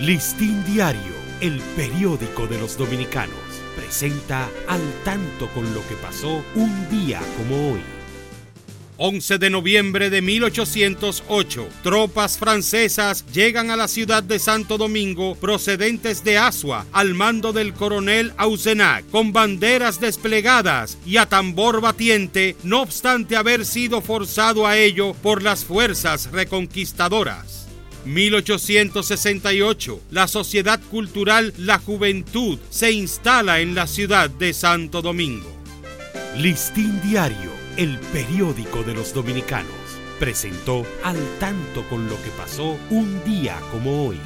Listín Diario, el periódico de los dominicanos, presenta al tanto con lo que pasó un día como hoy. 11 de noviembre de 1808, tropas francesas llegan a la ciudad de Santo Domingo procedentes de Asua al mando del coronel Ausenac con banderas desplegadas y a tambor batiente, no obstante haber sido forzado a ello por las fuerzas reconquistadoras. 1868, la Sociedad Cultural La Juventud se instala en la ciudad de Santo Domingo. Listín Diario, el periódico de los dominicanos, presentó al tanto con lo que pasó un día como hoy.